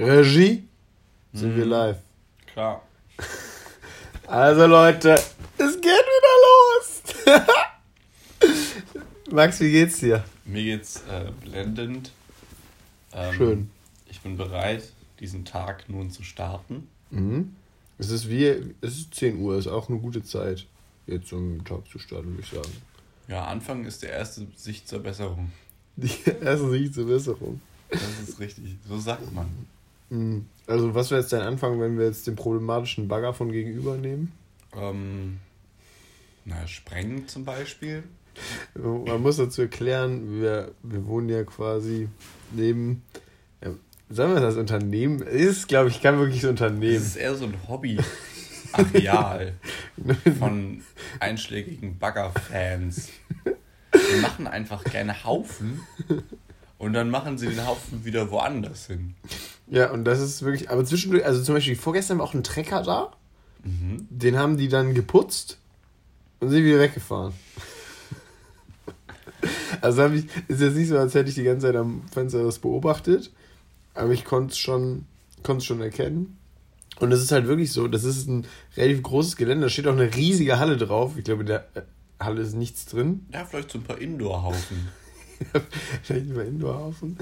Regie? Sind wir live? Klar. Also Leute, es geht wieder los. Max, wie geht's dir? Mir geht's äh, blendend. Ähm, Schön. Ich bin bereit, diesen Tag nun zu starten. Mhm. Es ist wie, es ist 10 Uhr, ist auch eine gute Zeit, jetzt um den Tag zu starten, würde ich sagen. Ja, Anfang ist der erste Sicht zur Besserung. Die erste Sicht zur Besserung. Das ist richtig. So sagt man. Mhm. Also was wäre jetzt dein Anfang, wenn wir jetzt den problematischen Bagger von gegenüber nehmen? Ähm, na, sprengen zum Beispiel. Man muss dazu erklären, wir, wir wohnen ja quasi neben, ja, sagen wir das Unternehmen, ist glaube ich kein wirkliches Das Unternehmen. ist eher so ein Hobby-Areal von einschlägigen Bagger-Fans. Die machen einfach gerne Haufen und dann machen sie den Haufen wieder woanders hin. Ja, und das ist wirklich, aber zwischendurch, also zum Beispiel vorgestern war auch ein Trecker da, den haben die dann geputzt und sind wieder weggefahren. Also ich, ist jetzt nicht so, als hätte ich die ganze Zeit am Fenster das beobachtet, aber ich konnte es schon, schon erkennen. Und es ist halt wirklich so, das ist ein relativ großes Gelände, da steht auch eine riesige Halle drauf. Ich glaube, in der äh, Halle ist nichts drin. Ja, vielleicht so ein paar Indoor-Haufen. Vielleicht über Indoorhaufen.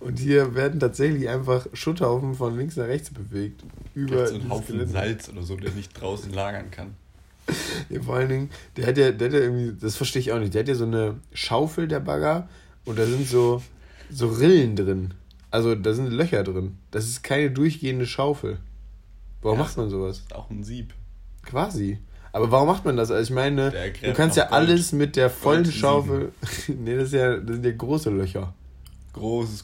Und hier werden tatsächlich einfach Schutthaufen von links nach rechts bewegt. Über so ein dieses Haufen Gelände. Salz oder so, der nicht draußen lagern kann. Ja, vor allen Dingen, der hat ja, der hat ja irgendwie, das verstehe ich auch nicht, der hat ja so eine Schaufel, der Bagger, und da sind so, so Rillen drin. Also da sind Löcher drin. Das ist keine durchgehende Schaufel. Warum Ja, macht man sowas? Ist auch ein Sieb. Quasi. Aber warum macht man das? Also ich meine, du kannst ja Gold. alles mit der vollen Gold Schaufel. nee, das, ist ja, das sind ja große Löcher. Großes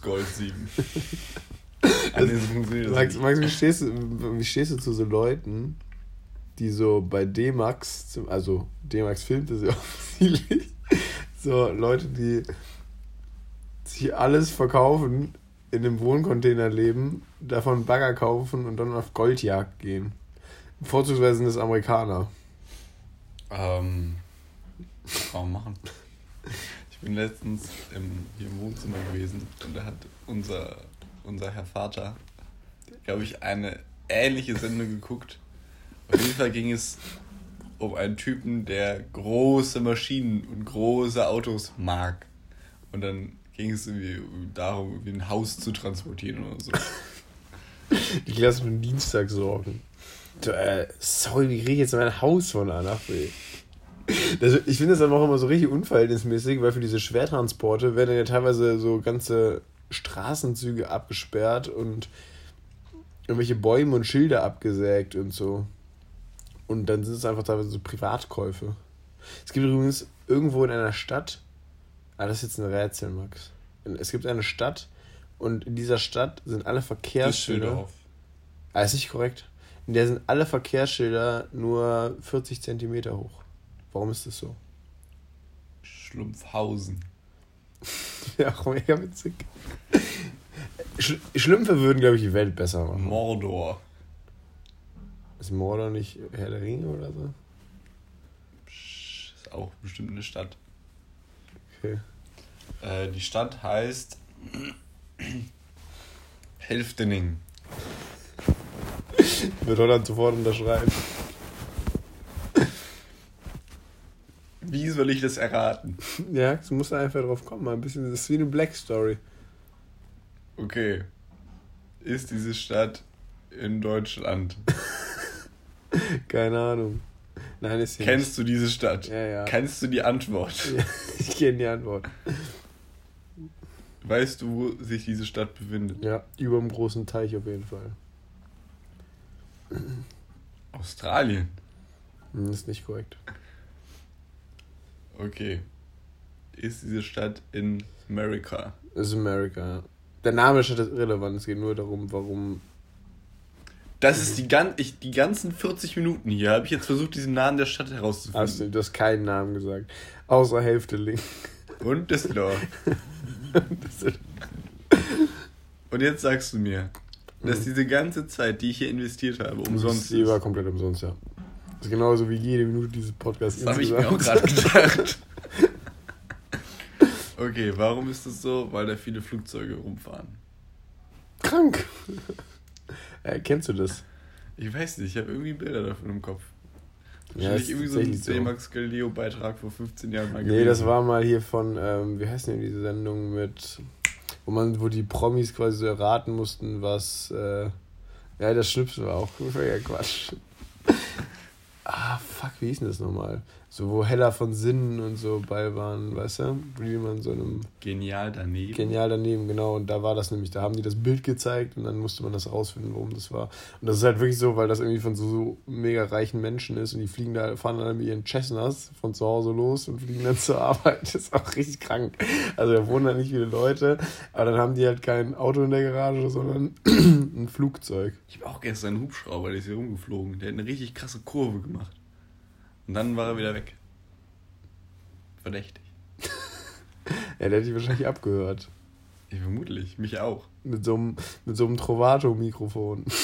funktioniert das Max, nicht. Max wie, stehst du, wie stehst du zu so Leuten, die so bei D-Max, also D-Max filmt das ja offensichtlich, so Leute, die sich alles verkaufen, in einem Wohncontainer leben, davon Bagger kaufen und dann auf Goldjagd gehen. Vorzugsweise sind das Amerikaner. Ähm, kann man machen. Ich bin letztens im, hier im Wohnzimmer gewesen und da hat unser, unser Herr Vater, glaube ich, eine ähnliche Sendung geguckt. Auf jeden Fall ging es um einen Typen, der große Maschinen und große Autos mag. Und dann ging es irgendwie darum, irgendwie ein Haus zu transportieren oder so. Die klassischen Dienstagssorgen. So, äh, sorry, wie kriege ich jetzt mein Haus von A nach B? Das, ich finde das dann auch immer so richtig unverhältnismäßig, weil für diese Schwertransporte werden ja teilweise so ganze Straßenzüge abgesperrt und irgendwelche Bäume und Schilder abgesägt und so. Und dann sind es einfach teilweise so Privatkäufe. Es gibt übrigens irgendwo in einer Stadt, ah, das ist jetzt ein Rätsel, Max. Es gibt eine Stadt und in dieser Stadt sind alle Verkehrsschilder. Ah, ist nicht korrekt. In der sind alle Verkehrsschilder nur 40 Zentimeter hoch. Warum ist das so? Schlumpfhausen. Ja, auch mega witzig. Sch Schlümpfe würden, glaube ich, die Welt besser machen. Mordor. Ist Mordor nicht Herr der Ringe oder so? Psch, Ist auch bestimmt eine Stadt. Okay. Äh, die Stadt heißt Helftening. Wird Holland sofort unterschreiben. Wie soll ich das erraten? Ja, du musst einfach drauf kommen. Mal ein bisschen, das ist wie eine Black Story. Okay. Ist diese Stadt in Deutschland? Keine Ahnung. Nein, ist sie Kennst du diese Stadt? Ja, ja. Kennst du die Antwort? nicht. Ich kenne die Antwort. Weißt du, wo sich diese Stadt befindet? Ja, über dem großen Teich auf jeden Fall. Australien. Hm, ist nicht korrekt. Okay. Ist diese Stadt in Amerika? Das ist America. Der Name der Stadt ist irrelevant. Es geht nur darum, warum. Das ist die, gan ich, die ganzen 40 Minuten hier, habe ich jetzt versucht, diesen Namen der Stadt herauszufinden. Hast du, du hast keinen Namen gesagt. Außer Hälfte Link. Und Düsseldorf. Und jetzt sagst du mir, dass diese ganze Zeit, die ich hier investiert habe, umsonst Die war ist. komplett umsonst, ja. Das ist genauso wie jede Minute dieses Podcasts. Das habe ich mir auch gerade gedacht. Okay, warum ist das so? Weil da viele Flugzeuge rumfahren. Krank. Äh, kennst du das? Ich weiß nicht, ich habe irgendwie Bilder davon im Kopf. Ja, Wahrscheinlich ist irgendwie so ein tatsächlich so. D-Max Galileo-Beitrag vor 15 Jahren mal Nee, das war mal hier von, ähm, wie heißt denn diese Sendung mit, wo man, wo die Promis quasi so erraten mussten, was, äh, ja, das Schnipsen war auch völliger Quatsch. Ah, fuck, wie hieß denn das nochmal? So, wo Hella von Sinnen und so bei waren, weißt du? Wie man so einem Genial daneben. Genial daneben, genau. Und da war das nämlich, da haben die das Bild gezeigt und dann musste man das rausfinden, worum das war. Und das ist halt wirklich so, weil das irgendwie von so, so mega reichen Menschen ist und die fliegen da, fahren dann mit ihren Cessnas von zu Hause los und fliegen dann zur Arbeit. Das ist auch richtig krank. Also da wohnen da nicht viele Leute, aber dann haben die halt kein Auto in der Garage, sondern ein Flugzeug. Ich habe auch gestern einen Hubschrauber, der ist hier rumgeflogen. Der hat eine richtig krasse Kurve gemacht. Und dann war er wieder weg. Verdächtig. Ja, der hat die wahrscheinlich abgehört. Ja, vermutlich. Mich auch. Mit so einem, mit so einem Trovato-Mikrofon.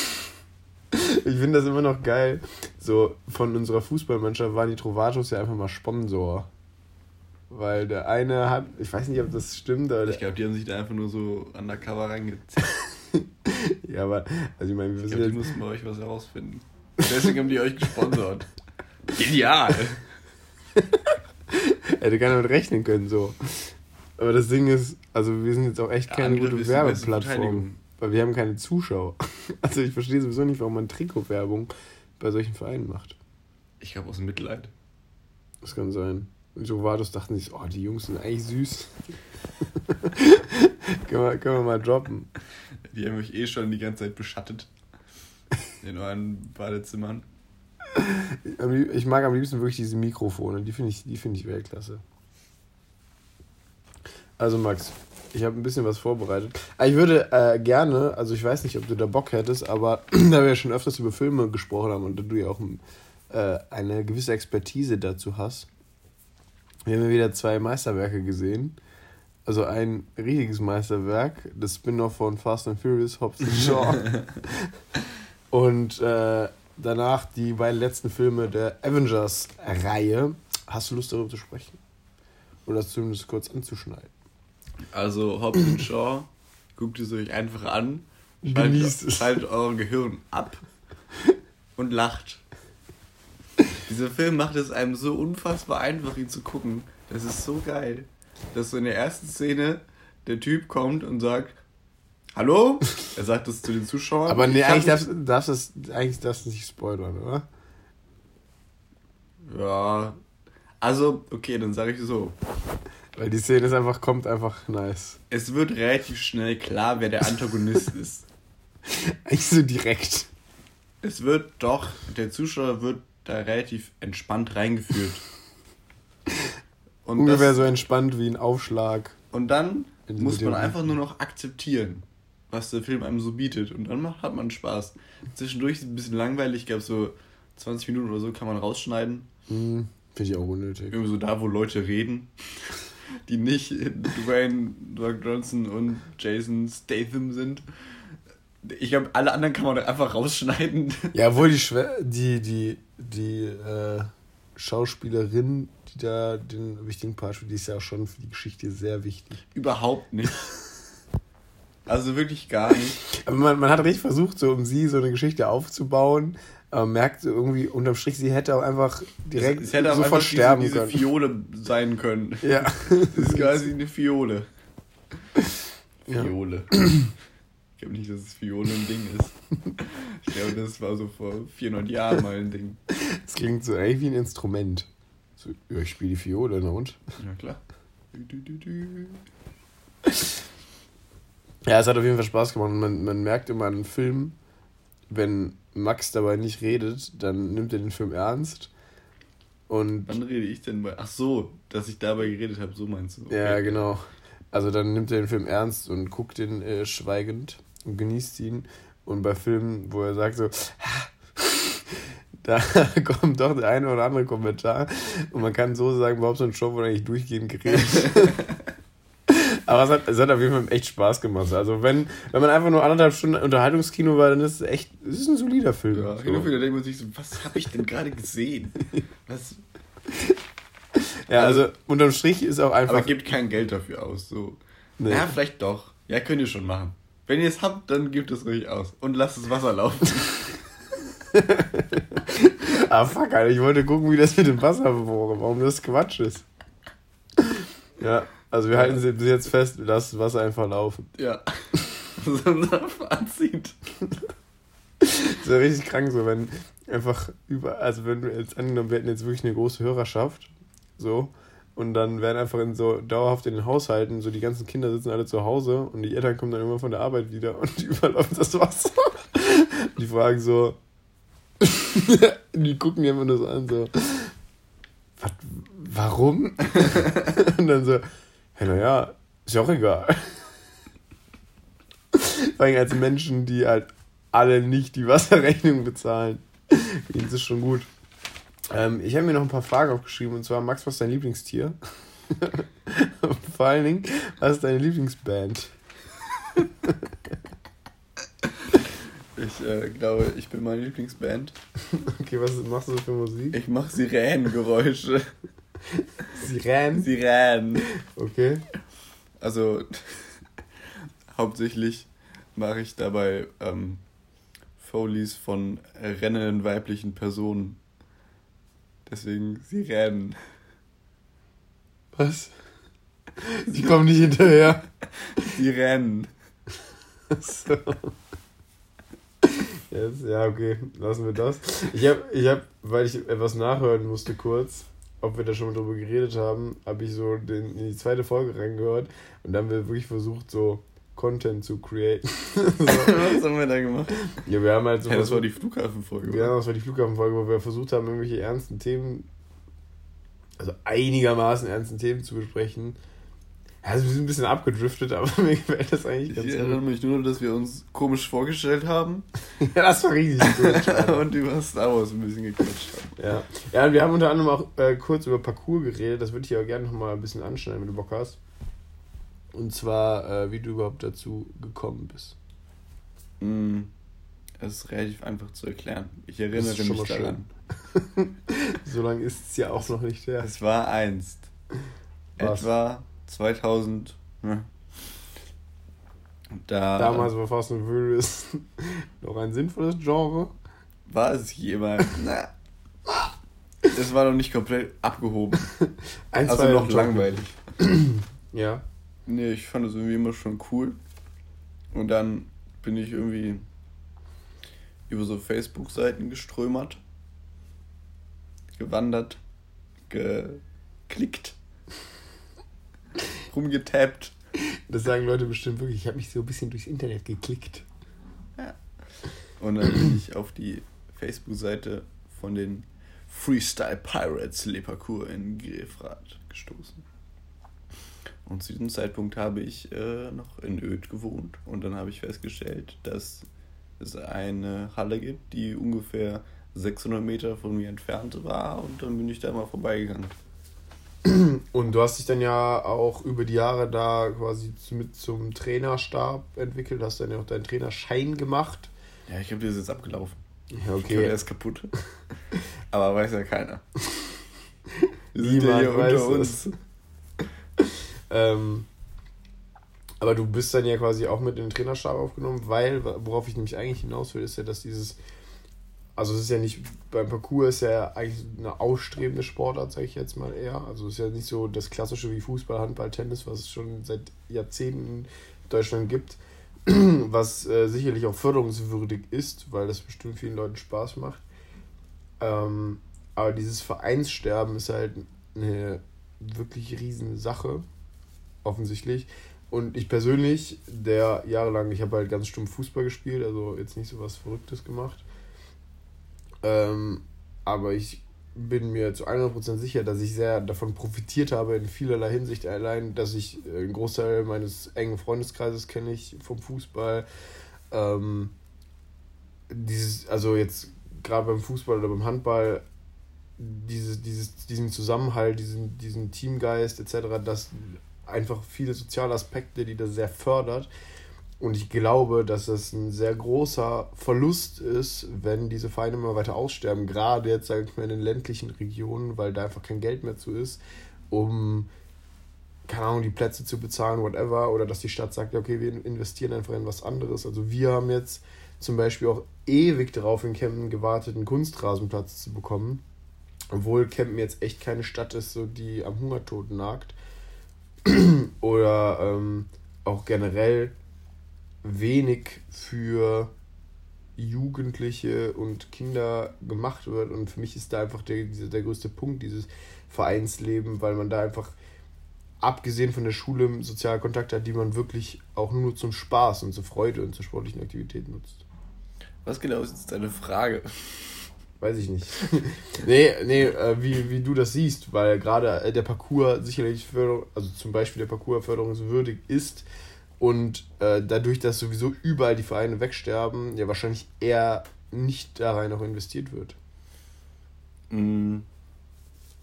Ich finde das immer noch geil. So, von unserer Fußballmannschaft waren die Trovatos ja einfach mal Sponsor. Weil der eine hat, ich weiß nicht, ob das stimmt, aber Ich glaube, die haben sich da einfach nur so undercover reingezogen. ja, aber, also ich meine, wir Ich wissen glaube, die ja, mussten bei euch was herausfinden. Deswegen haben die euch gesponsert. Genial! hätte keiner mit rechnen können, so. Aber das Ding ist, also wir sind jetzt auch echt keine Angriff gute Werbeplattform. Weil wir haben keine Zuschauer. Also ich verstehe sowieso nicht, warum man Trikotwerbung bei solchen Vereinen macht. Ich glaube aus Mitleid. Das kann sein. Und so war das, dachten sich, oh, die Jungs sind eigentlich süß. können, wir, können wir mal droppen. Die haben euch eh schon die ganze Zeit beschattet. In euren Badezimmern. Ich mag am liebsten wirklich diese Mikrofone. Die finde ich, die finde ich Weltklasse. Also Max, ich habe ein bisschen was vorbereitet. Ah, Ich würde äh, gerne, also ich weiß nicht, ob du da Bock hättest, aber da wir ja schon öfters über Filme gesprochen haben und du ja auch äh, eine gewisse Expertise dazu hast, wir haben ja wieder zwei Meisterwerke gesehen. Also ein riesiges Meisterwerk, das Spin-off von Fast and Furious, Hobbs and Shaw. Und äh, danach die beiden letzten Filme der Avengers-Reihe. Hast du Lust darüber zu sprechen? Oder das zumindest kurz anzuschneiden? Also Hobbs und Shaw, guckt es euch einfach an. Schaltet, schaltet euer Gehirn ab und lacht. Dieser Film macht es einem so unfassbar einfach, ihn zu gucken. Das ist so geil. Dass so in der ersten Szene der Typ kommt und sagt, Hallo? Er sagt das zu den Zuschauern. Aber nee, eigentlich darfst, darfst das, eigentlich darfst du nicht spoilern, oder? Ja. Also, okay, dann sage ich so. Weil die Szene ist einfach, kommt einfach nice. Es wird relativ schnell klar, wer der Antagonist ist. Eigentlich so direkt. Es wird doch, der Zuschauer wird da relativ entspannt reingeführt. Und, Ungefähr das, so entspannt wie ein Aufschlag. und dann muss man einfach nur noch akzeptieren, was der Film einem so bietet. Und dann macht, hat man Spaß. Zwischendurch ist es ein bisschen langweilig. Ich glaube, so 20 Minuten oder so kann man rausschneiden. Hm, Finde ich auch unnötig. Irgendwie so da, wo Leute reden, die nicht Dwayne Rock Johnson und Jason Statham sind. Ich glaube, alle anderen kann man einfach rausschneiden. Ja, obwohl die, Schwe die, die, die äh, Schauspielerin, die da den wichtigen Part spielt, die ist ja auch schon für die Geschichte sehr wichtig. Überhaupt nicht. Also wirklich gar nicht. Aber man, man hat richtig versucht, so um sie so eine Geschichte aufzubauen. Aber man merkt so irgendwie unterm Strich, sie hätte auch einfach direkt es hätte auch sofort einfach diese, sterben diese können. Fiole sein können. Ja. Das ist quasi eine Fiole. Ja. Fiole. Ich glaube nicht, dass es Fiole ein Ding ist. Ich glaube, das war so vor 400 Jahren mal ein Ding. Das klingt so eigentlich wie ein Instrument. So, ja, ich spiele die Fiole, na und? Ja, klar. Du, du, du, du. Ja, es hat auf jeden Fall Spaß gemacht. Man, man merkt immer einen Film, wenn Max dabei nicht redet, dann nimmt er den Film ernst. Und Wann rede ich denn bei. Ach so, dass ich dabei geredet habe, so meinst du. Okay. ja, genau. Also dann nimmt er den Film ernst und guckt ihn äh, schweigend und genießt ihn. Und bei Filmen, wo er sagt so, da kommt doch der eine oder andere Kommentar. Und man kann so sagen, Bobs und Show wurde eigentlich durchgehend geredet. Aber es hat, es hat auf jeden Fall echt Spaß gemacht. Also wenn, wenn man einfach nur anderthalb Stunden Unterhaltungskino war, dann ist es echt, es ist ein solider Film. Ja, so. hin und wieder denkt man sich so, was habe ich denn gerade gesehen? Was? ja, also unterm Strich ist auch einfach. Aber gibt kein Geld dafür aus. So. Nee. Ja, vielleicht doch. Ja, könnt ihr schon machen. Wenn ihr es habt, dann gebt es ruhig aus. Und lasst das Wasser laufen. ah, fuck, Alter. Ich wollte gucken, wie das mit dem Wasser war, warum das Quatsch ist. Ja, also wir halten bis jetzt fest, lasst das Wasser einfach laufen. Ja. Das ist unser Fazit. Das ist ja richtig krank so, wenn einfach über, also wenn du jetzt angenommen, wir hätten jetzt wirklich eine große Hörerschaft, so, und dann werden einfach in so dauerhaft in den Haushalten, so die ganzen Kinder sitzen alle zu Hause und die Eltern kommen dann immer von der Arbeit wieder und überläuft das Wasser. Die fragen so, die gucken einfach nur so an, so, was, warum? Und dann so, ja, naja, ist ja auch egal. Vor allem als Menschen, die halt alle nicht die Wasserrechnung bezahlen. Das ist schon gut. Ähm, ich habe mir noch ein paar Fragen aufgeschrieben und zwar, Max, was ist dein Lieblingstier? Vor allen Dingen, was ist deine Lieblingsband? Ich äh, glaube, ich bin meine Lieblingsband. Okay, was machst du für Musik? Ich mache Siränengeräusche. Sirenen? Sirenen. Okay. Also, hauptsächlich mache ich dabei ähm, Folies von rennenden weiblichen Personen. Deswegen Sirenen. Was? Sie kommen nicht hinterher. Sirenen. So. Jetzt, ja, okay, lassen wir das. Ich habe, ich hab, weil ich etwas nachhören musste kurz, ob wir da schon mal drüber geredet haben, habe ich so den, in die zweite Folge reingehört und dann haben wir wirklich versucht, so Content zu createn. so. Was haben wir da gemacht? Ja, wir haben halt so. Ja, das war die Flughafenfolge. Ja, das war die Flughafenfolge, wo wir versucht haben, irgendwelche ernsten Themen, also einigermaßen ernsten Themen zu besprechen. Ja, also wir sind ein bisschen abgedriftet, aber mir gefällt das eigentlich Ich ganz erinnere gut. mich nur, dass wir uns komisch vorgestellt haben Ja, das war richtig gut. und über Star Wars ein bisschen gequatscht haben. Ja. ja, und wir haben unter anderem auch äh, kurz über Parcours geredet. Das würde ich auch gerne noch mal ein bisschen anschneiden, wenn du Bock hast. Und zwar, äh, wie du überhaupt dazu gekommen bist. Mm, Es ist relativ einfach zu erklären. Ich erinnere Das ist schon mich mal daran. So lange ist es ja auch noch nicht her. Es war einst. Was? Etwa 2000. ne? Da Damals war Fast and Furious noch ein sinnvolles Genre. war es jemand. Na, es war noch nicht komplett abgehoben. Ein, also noch langweilig. Ja. Nee, ich fand es irgendwie immer schon cool. Und dann bin ich irgendwie über so Facebook-Seiten geströmert, gewandert, geklickt, rumgetappt. Das sagen Leute bestimmt wirklich. Ich habe mich so ein bisschen durchs Internet geklickt. Und dann bin ich auf die Facebook-Seite von den Freestyle Pirates Le Parcours in Grefrath gestoßen. Und zu diesem Zeitpunkt habe ich äh, noch in Öd gewohnt. Und dann habe ich festgestellt, dass es eine Halle gibt, die ungefähr 600 Meter von mir entfernt war. Und dann bin ich da mal vorbeigegangen. Und du hast dich dann ja auch über die Jahre da quasi mit zum Trainerstab entwickelt, hast dann ja auch deinen Trainerschein gemacht. Ja, ich der ist jetzt abgelaufen. Ja, okay. der ist kaputt. Aber weiß ja keiner. Wir sind ja hier weiß unter es. uns. Ähm, aber du bist dann ja quasi auch mit in den Trainerstab aufgenommen, weil, worauf ich nämlich eigentlich hinaus will, ist ja, dass dieses, also es ist ja nicht, beim Parcours ist ja eigentlich eine ausstrebende Sportart, sage ich jetzt mal eher. Also es ist ja nicht so das klassische wie Fußball, Handball, Tennis, was es schon seit Jahrzehnten in Deutschland gibt, was äh, sicherlich auch förderungswürdig ist, weil das bestimmt vielen Leuten Spaß macht. Ähm, aber dieses Vereinssterben ist halt eine wirklich riesen Sache, offensichtlich. Und ich persönlich, der jahrelang, ich habe halt ganz stumpf Fußball gespielt, also jetzt nicht so was Verrücktes gemacht. Ähm, aber ich bin mir zu 100% sicher, dass ich sehr davon profitiert habe in vielerlei Hinsicht. Allein, dass ich äh, einen Großteil meines engen Freundeskreises kenne ich vom Fußball. Ähm, dieses, also jetzt gerade beim Fußball oder beim Handball, dieses, dieses, diesen Zusammenhalt, diesen, diesen Teamgeist etc., das einfach viele soziale Aspekte, die das sehr fördert. Und ich glaube, dass das ein sehr großer Verlust ist, wenn diese Vereine immer weiter aussterben, gerade jetzt, sage ich mal, in den ländlichen Regionen, weil da einfach kein Geld mehr zu ist, um keine Ahnung, die Plätze zu bezahlen, whatever, oder dass die Stadt sagt, okay, wir investieren einfach in was anderes. Also wir haben jetzt zum Beispiel auch ewig darauf in Kempten gewartet, einen Kunstrasenplatz zu bekommen. Obwohl Kempten jetzt echt keine Stadt ist, so die am Hungertod nagt. oder ähm, auch generell wenig für Jugendliche und Kinder gemacht wird. Und für mich ist da einfach der, der größte Punkt, dieses Vereinsleben, weil man da einfach, abgesehen von der Schule, soziale Kontakte hat, die man wirklich auch nur zum Spaß und zur Freude und zur sportlichen Aktivität nutzt. Was genau ist jetzt deine Frage? Weiß ich nicht. nee, nee, äh, wie, wie du das siehst, weil gerade äh, der Parcours sicherlich Förderung, also zum Beispiel der Parcours förderungswürdig ist und äh, dadurch, dass sowieso überall die Vereine wegsterben, ja wahrscheinlich eher nicht da rein auch investiert wird. Mm,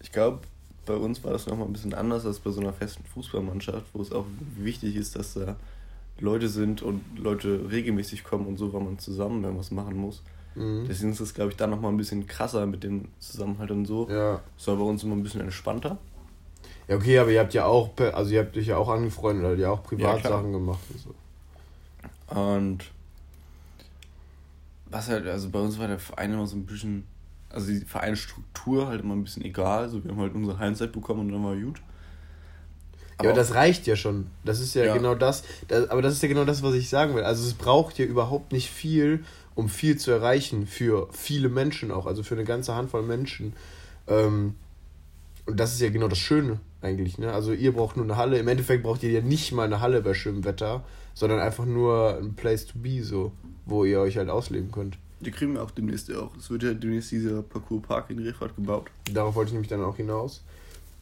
ich glaube, bei uns war das nochmal ein bisschen anders als bei so einer festen Fußballmannschaft, wo es auch wichtig ist, dass da Leute sind und Leute regelmäßig kommen und so, weil man zusammen dann was machen muss. Mhm. Deswegen ist das, glaube ich, da nochmal ein bisschen krasser mit dem Zusammenhalt und so. Ja. Das war bei uns immer ein bisschen entspannter. Ja, okay, aber ihr habt ja auch, also ihr habt euch ja auch angefreundet, oder ihr auch Privatsachen ja, gemacht und so. Und was halt, also bei uns war der Verein immer so ein bisschen, also die Vereinsstruktur halt immer ein bisschen egal. So, wir haben halt unsere Heimzeit bekommen und dann war gut. Aber ja, aber das reicht ja schon. Das ist ja, ja. genau das, das. Aber das ist ja genau das, was ich sagen will. Also es braucht ja überhaupt nicht viel, um viel zu erreichen für viele Menschen auch, also für eine ganze Handvoll Menschen. Ähm, und das ist ja genau das Schöne eigentlich. Ne? Also ihr braucht nur eine Halle. Im Endeffekt braucht ihr ja nicht mal eine Halle bei schönem Wetter, sondern einfach nur ein Place to be, so, wo ihr euch halt ausleben könnt. Die kriegen wir auch demnächst auch. Es wird ja demnächst dieser Parcours-Park in Refrat gebaut. Darauf wollte ich nämlich dann auch hinaus.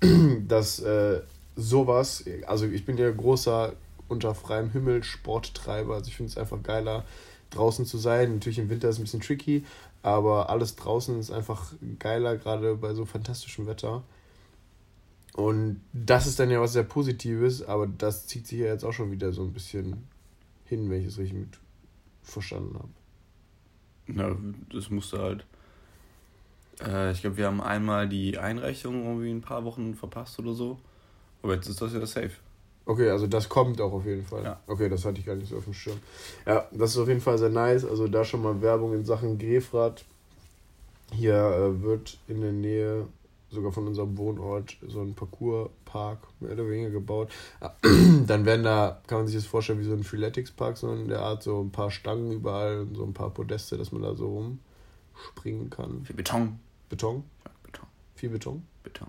dass äh, sowas, also ich bin ja großer unter freiem Himmel Sporttreiber, also ich finde es einfach geiler, draußen zu sein. Natürlich im Winter ist es ein bisschen tricky, aber alles draußen ist einfach geiler, gerade bei so fantastischem Wetter. Und das ist dann ja was sehr Positives, aber das zieht sich ja jetzt auch schon wieder so ein bisschen hin, wenn ich es richtig mit verstanden habe. Na, das musste halt. Äh, ich glaube, wir haben einmal die Einreichung irgendwie ein paar Wochen verpasst oder so. Aber jetzt ist das ja safe. Okay, also das kommt auch auf jeden Fall. Ja. Okay, das hatte ich gar nicht so auf dem Schirm. Ja, das ist auf jeden Fall sehr nice. Also da schon mal Werbung in Sachen Grefrath. Hier äh, wird in der Nähe sogar von unserem Wohnort so ein Parcourspark mehr oder weniger gebaut. Dann werden da, kann man sich das vorstellen, wie so ein Freeletics-Park, so in der Art, so ein paar Stangen überall und so ein paar Podeste, dass man da so rumspringen kann. Viel Beton. Beton? Ja, Beton. Viel Beton? Beton.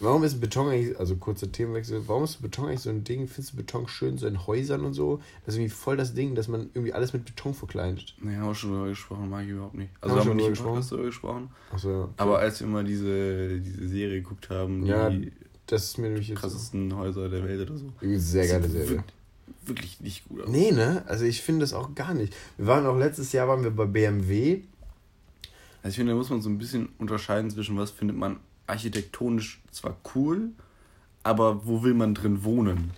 Warum ist Beton eigentlich, also kurzer Themenwechsel, warum ist Beton eigentlich so ein Ding? Findest du Beton schön so in Häusern und so? Das ist irgendwie voll das Ding, dass man irgendwie alles mit Beton verkleidet. Nee, haben wir schon drüber gesprochen, mag ich überhaupt nicht. Also haben, haben wir nicht Podcast darüber gesprochen. Achso, ja. Aber als wir mal diese, diese Serie geguckt haben, ja, die das ist mir nämlich jetzt krassesten so. Häuser der Welt oder so. Sehr geile Serie. Wirklich nicht gut aus. Nee, ne? Also ich finde das auch gar nicht. Wir waren auch letztes Jahr waren wir bei BMW. Also ich finde, da muss man so ein bisschen unterscheiden zwischen was findet man architektonisch zwar cool, aber wo will man drin wohnen?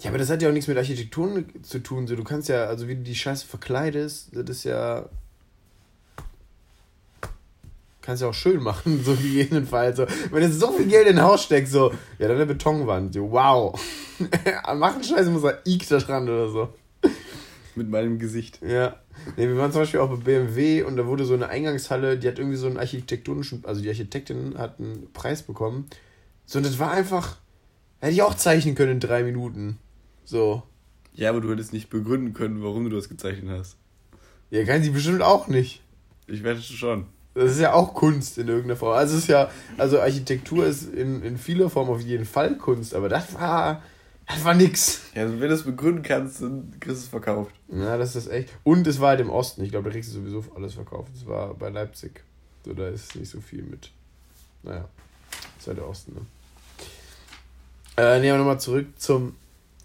Ja, aber das hat ja auch nichts mit Architektur zu tun. Du kannst ja, also wie du die Scheiße verkleidest, das ist ja. Kannst ja auch schön machen, so gegebenenfalls. So. Wenn du so viel Geld in ein Haus steckst, so, ja, dann eine Betonwand, so, wow. Machen Scheiße muss er Ike da dran oder so. Mit meinem Gesicht. Ja. Nee, wir waren zum Beispiel auch bei BMW und da wurde so eine Eingangshalle, die hat irgendwie so einen architektonischen, also die Architektin hat einen Preis bekommen. So, und das war einfach, hätte ich auch zeichnen können in drei Minuten. So. Ja, aber du hättest nicht begründen können, warum du das gezeichnet hast. Ja, kann sie bestimmt auch nicht. Ich wette schon. Das ist ja auch Kunst in irgendeiner Form. Also es ist ja, also Architektur ist in, in vieler Form auf jeden Fall Kunst, aber das war, das war nix. Ja, also wenn du es begründen kannst, dann kriegst du es verkauft. Ja, das ist echt. Und es war halt im Osten. Ich glaube, da kriegst du sowieso alles verkauft. Es war bei Leipzig. So, da ist nicht so viel mit. Naja, das ist halt der Osten, ne? Äh, nehmen wir nochmal zurück zum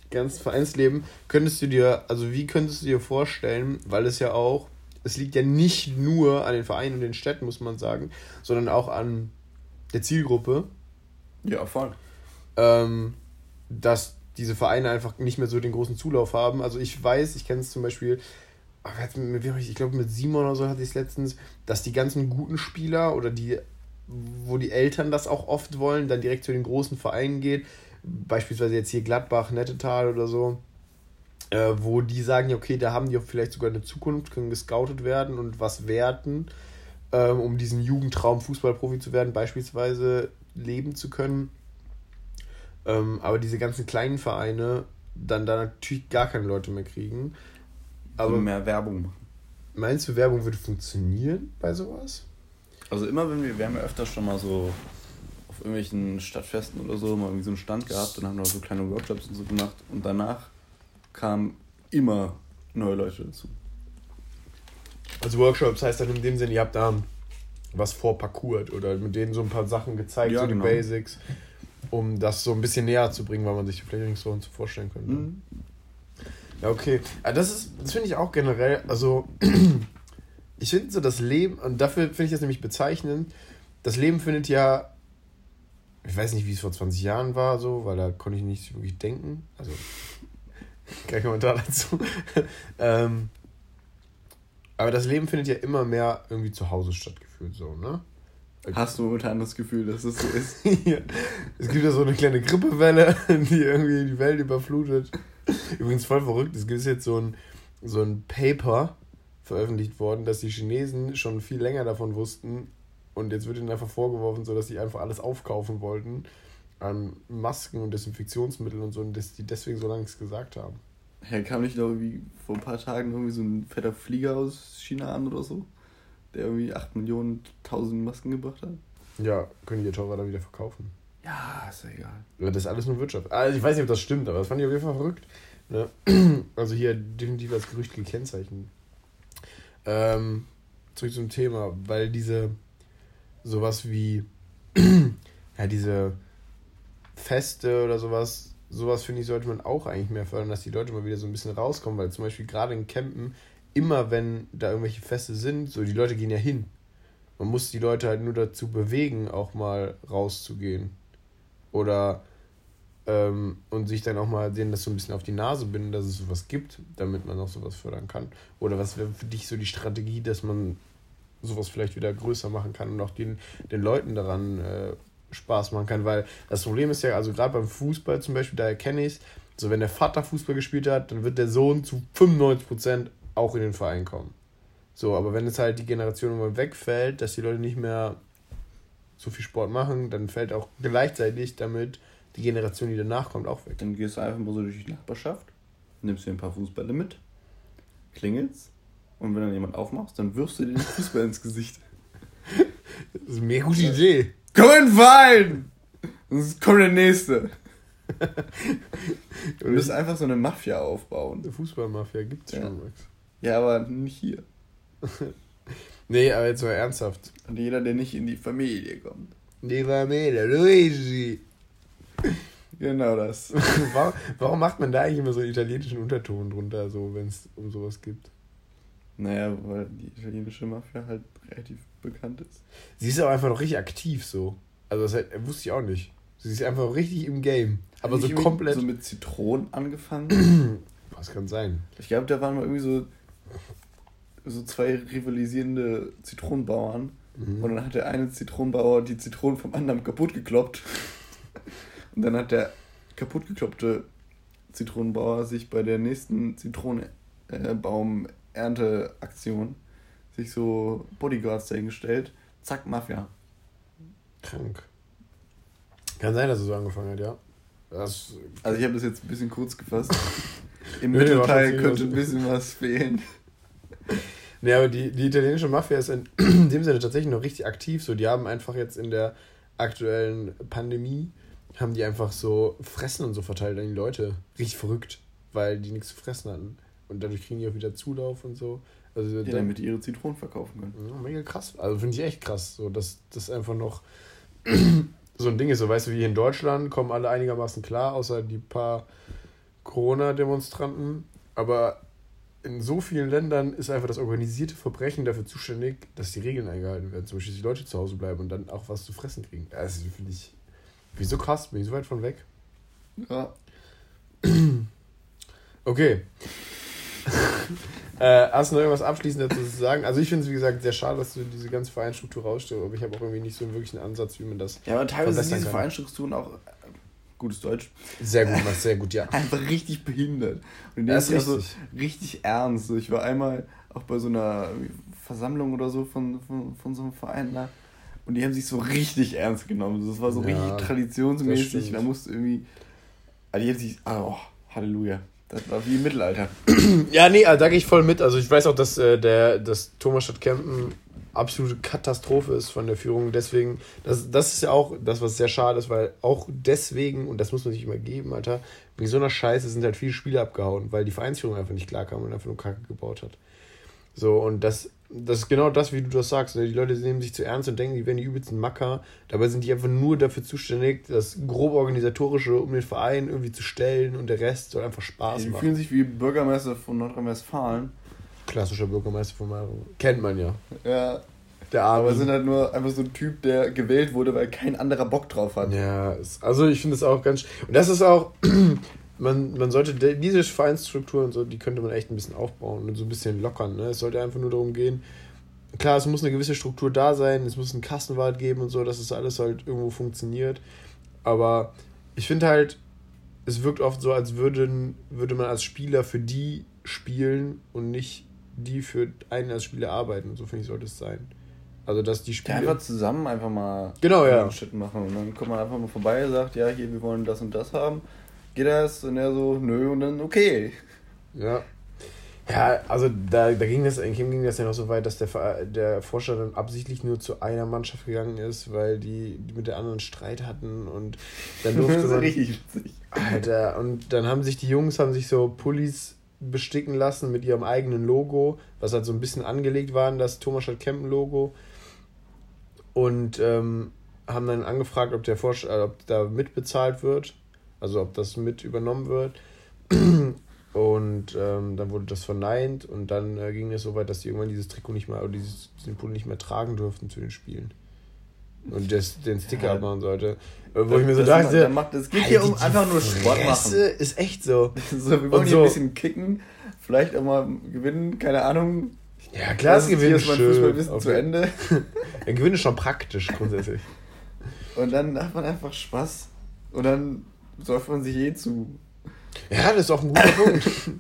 ganzen Vereinsleben. Könntest du dir, also wie könntest du dir vorstellen, weil es ja auch, es liegt ja nicht nur an den Vereinen und den Städten, muss man sagen, sondern auch an der Zielgruppe. Ja, voll. Ähm, dass diese Vereine einfach nicht mehr so den großen Zulauf haben. Also ich weiß, ich kenne es zum Beispiel, ich glaube mit Simon oder so hatte ich es letztens, dass die ganzen guten Spieler oder die, wo die Eltern das auch oft wollen, dann direkt zu den großen Vereinen geht, beispielsweise jetzt hier Gladbach, Nettetal oder so, äh, wo die sagen, ja, okay, da haben die auch vielleicht sogar eine Zukunft, können gescoutet werden und was werten, ähm, um diesen Jugendtraum Fußballprofi zu werden, beispielsweise leben zu können. Ähm, aber diese ganzen kleinen Vereine dann da natürlich gar keine Leute mehr kriegen. Aber also mehr Werbung machen. Meinst du, Werbung würde funktionieren bei sowas? Also immer wenn wir, wir haben ja öfter schon mal so auf irgendwelchen Stadtfesten oder so mal irgendwie so einen Stand gehabt, dann haben wir so kleine Workshops und so gemacht und danach kamen immer neue Leute dazu. Also Workshops heißt dann in dem Sinne, ihr habt da was vorparcourt oder mit denen so ein paar Sachen gezeigt, ja, so genau. die Basics, um das so ein bisschen näher zu bringen, weil man sich vielleicht nicht so vorstellen könnte. Mhm. Ja, okay. Ja, das ist, das finde ich auch generell, also ich finde so das Leben, und dafür finde ich das nämlich bezeichnend, das Leben findet ja, ich weiß nicht, wie es vor 20 Jahren war, so, weil da konnte ich nicht wirklich denken. Also, kein Kommentar dazu. ähm, aber das Leben findet ja immer mehr irgendwie zu Hause stattgeführt, so, ne? Hast du momentan das Gefühl, dass es so ist? ja. Es gibt ja so eine kleine Grippewelle, die irgendwie die Welt überflutet. Übrigens voll verrückt, es gibt jetzt so ein, so ein Paper veröffentlicht worden, dass die Chinesen schon viel länger davon wussten und jetzt wird ihnen einfach vorgeworfen, so dass sie einfach alles aufkaufen wollten an Masken und Desinfektionsmitteln und so und dass die deswegen so lange nichts gesagt haben. Ja, kam nicht noch irgendwie vor ein paar Tagen irgendwie so ein fetter Flieger aus China an oder so, der irgendwie 8 Millionen, 1000 Masken gebracht hat? Ja, können die ja teurer dann wieder verkaufen. Ja, ist ja egal. Ja, das ist alles nur Wirtschaft. Also ich weiß nicht, ob das stimmt, aber das fand ich auf jeden Fall verrückt. Ne? Also hier definitiv als Gerücht gekennzeichnet. Ähm, zurück zum Thema, weil diese sowas wie ja diese Feste oder sowas, sowas finde ich, sollte man auch eigentlich mehr fördern, dass die Leute mal wieder so ein bisschen rauskommen, weil zum Beispiel gerade in Campen, immer wenn da irgendwelche Feste sind, so die Leute gehen ja hin. Man muss die Leute halt nur dazu bewegen, auch mal rauszugehen. Oder ähm, und sich dann auch mal denen das so ein bisschen auf die Nase binden, dass es sowas gibt, damit man auch sowas fördern kann. Oder was wäre für dich so die Strategie, dass man sowas vielleicht wieder größer machen kann und auch den, den Leuten daran äh, Spaß machen kann, weil das Problem ist ja, also gerade beim Fußball zum Beispiel, da erkenne ich es, so wenn der Vater Fußball gespielt hat, dann wird der Sohn zu 95% auch in den Verein kommen. So, aber wenn es halt die Generation immer wegfällt, dass die Leute nicht mehr so viel Sport machen, dann fällt auch gleichzeitig damit die Generation, die danach kommt, auch weg. Dann gehst du einfach mal so durch die Nachbarschaft, nimmst dir ein paar Fußbälle mit, klingelst und wenn dann jemand aufmachst, dann wirfst du dir den Fußball ins Gesicht. Das ist eine mega gute Idee. Komm in den Verein! Sonst kommt der Nächste. Du musst einfach so eine Mafia aufbauen. Eine Fußballmafia gibt's ja. schon, Max. Ja, aber nicht hier. nee, aber jetzt mal ernsthaft. Und jeder, der nicht in die Familie kommt. Die Familie, Luigi. Genau das. warum, warum, macht man da eigentlich immer so einen italienischen Unterton drunter, so wenn es um sowas gibt? Naja, weil die italienische Mafia halt relativ bekannt ist. Sie ist aber einfach noch richtig aktiv so. Also das halt, wusste ich auch nicht. Sie ist einfach richtig im Game. Aber Hat so komplett. so mit Zitronen angefangen? Was kann sein? Ich glaube, da waren mal irgendwie so, so zwei rivalisierende Zitronenbauern. Mhm. Und dann hat der eine Zitronenbauer die Zitronen vom anderen kaputt gekloppt. Und dann hat der kaputtgekloppte Zitronenbauer sich bei der nächsten Zitronenbaum-Ernteaktion sich so Bodyguards dahingestellt. Zack, Mafia. Krank. Kann sein, dass es so angefangen hat, ja. Das also ich habe das jetzt ein bisschen kurz gefasst. Im Mittelteil könnte ein bisschen was fehlen. Nee, aber die, die italienische Mafia ist in dem Sinne tatsächlich noch richtig aktiv. So, die haben einfach jetzt in der aktuellen Pandemie haben die einfach so Fressen und so verteilt an die Leute. Richtig verrückt, weil die nichts zu fressen hatten. Und dadurch kriegen die auch wieder Zulauf und so. Also ja, dann, damit die ihre Zitronen verkaufen können. Ja, mega krass. Also finde ich echt krass, so dass das einfach noch so ein Ding ist. So weißt du, wie hier in Deutschland kommen alle einigermaßen klar, außer die paar Corona-Demonstranten. Aber in so vielen Ländern ist einfach das organisierte Verbrechen dafür zuständig, dass die Regeln eingehalten werden. Zum Beispiel, dass die Leute zu Hause bleiben und dann auch was zu fressen kriegen. Das finde ich Wieso krass? Bin ich so weit von weg? Ja. Okay. äh, hast du noch irgendwas abschließend dazu zu sagen? Also ich finde es, wie gesagt, sehr schade, dass du diese ganze Vereinstruktur rausstellst, aber ich habe auch irgendwie nicht so einen wirklichen Ansatz, wie man das Ja, aber teilweise sind diese Vereinsstrukturen auch gutes Deutsch. Sehr gut, machst sehr gut, ja. Einfach richtig behindert. Und die ist ja so richtig ernst. Ich war einmal auch bei so einer Versammlung oder so von, von, von so einem Verein da. Und die haben sich so richtig ernst genommen. Das war so ja, richtig traditionsmäßig. Da musste irgendwie. Also die haben sich. Oh, Halleluja. Das war wie im Mittelalter. Ja, nee, also da gehe ich voll mit. Also ich weiß auch, dass äh, der dass Thomas Stadtkämpen absolute Katastrophe ist von der Führung. Deswegen, das, das ist ja auch das, was sehr schade ist, weil auch deswegen, und das muss man sich immer geben, Alter, wegen so einer Scheiße sind halt viele Spiele abgehauen, weil die Vereinsführung einfach nicht klar kam und einfach nur Kacke gebaut hat. So, und das, das ist genau das, wie du das sagst. Ne? Die Leute nehmen sich zu ernst und denken, die wären die übelsten Macker. Dabei sind die einfach nur dafür zuständig, das grob organisatorische um den Verein irgendwie zu stellen und der Rest soll einfach Spaß die machen. Die fühlen sich wie Bürgermeister von Nordrhein-Westfalen. Klassischer Bürgermeister von Meiringen. Kennt man ja. Ja. Der Arme. Aber sind halt nur einfach so ein Typ, der gewählt wurde, weil kein anderer Bock drauf hat. Ja, also ich finde es auch ganz. Und das ist auch. man, man sollte diese Vereinsstruktur und so, die könnte man echt ein bisschen aufbauen und so ein bisschen lockern. Ne? Es sollte einfach nur darum gehen, klar, es muss eine gewisse Struktur da sein, es muss einen Kassenwart geben und so, dass es alles halt irgendwo funktioniert. Aber ich finde halt, es wirkt oft so, als würden, würde man als Spieler für die spielen und nicht die für einen als Spieler arbeiten. Und so finde ich, sollte es sein. Also, dass die Spieler. Ja, einfach zusammen einfach mal genau, ja. Shit machen. Und dann kommt man einfach mal vorbei und sagt, ja, hier, wir wollen das und das haben geht das? Und er so, nö, und dann okay. Ja. Ja, also da, da ging, das, ging das ja noch so weit, dass der, der Forscher dann absichtlich nur zu einer Mannschaft gegangen ist, weil die, die mit der anderen Streit hatten und dann durfte das ist man, richtig witzig. Alter, und dann haben sich die Jungs haben sich so Pullis besticken lassen mit ihrem eigenen Logo, was halt so ein bisschen angelegt war das Thomas Kempen Logo und ähm, haben dann angefragt, ob der Forscher, äh, ob da mitbezahlt wird also ob das mit übernommen wird. Und ähm, dann wurde das verneint und dann äh, ging es so weit, dass die irgendwann dieses Trikot nicht mehr, oder dieses, diesen Pulli nicht mehr tragen durften zu den Spielen. Und das, den Sticker ja. abmachen sollte. Äh, wo das, ich mir so dachte, macht, das geht hier um einfach nur Sport machen. ist echt so. so wir wollen und hier so, ein bisschen kicken, vielleicht auch mal gewinnen, keine Ahnung. Ja, klar, das Gewinn ist mein Fußballwissen zu Ende. Der Gewinn ist schon praktisch grundsätzlich. und dann hat man einfach Spaß. Und dann säuft man sich eh zu. Ja, das ist auch ein guter Punkt.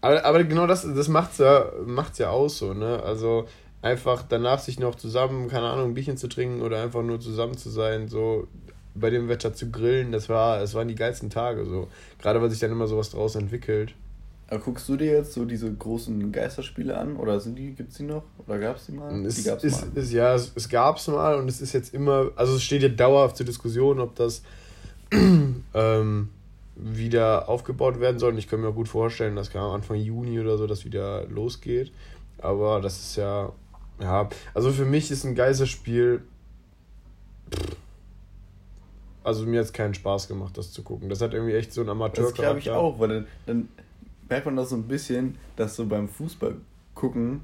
Aber, aber genau das, das macht's ja, macht's ja aus so, ne? Also einfach danach sich noch zusammen, keine Ahnung, ein Bierchen zu trinken oder einfach nur zusammen zu sein, so bei dem Wetter zu grillen, das war, es waren die geilsten Tage so. Gerade weil sich dann immer sowas draus entwickelt. Aber guckst du dir jetzt so diese großen Geisterspiele an? Oder sind die, gibt's die noch? Oder gab's die mal? Es, die gab's ist, mal. Ist, ja, es, es gab's mal und es ist jetzt immer, also es steht ja dauerhaft zur Diskussion, ob das ähm, wieder aufgebaut werden soll. Und ich kann mir auch gut vorstellen, dass am Anfang Juni oder so das wieder losgeht. Aber das ist ja, ja, also für mich ist ein Geisterspiel. Also mir hat es keinen Spaß gemacht, das zu gucken. Das hat irgendwie echt so ein Amateur. Das glaube ich auch, weil dann, dann merkt man das so ein bisschen, dass so beim Fußball gucken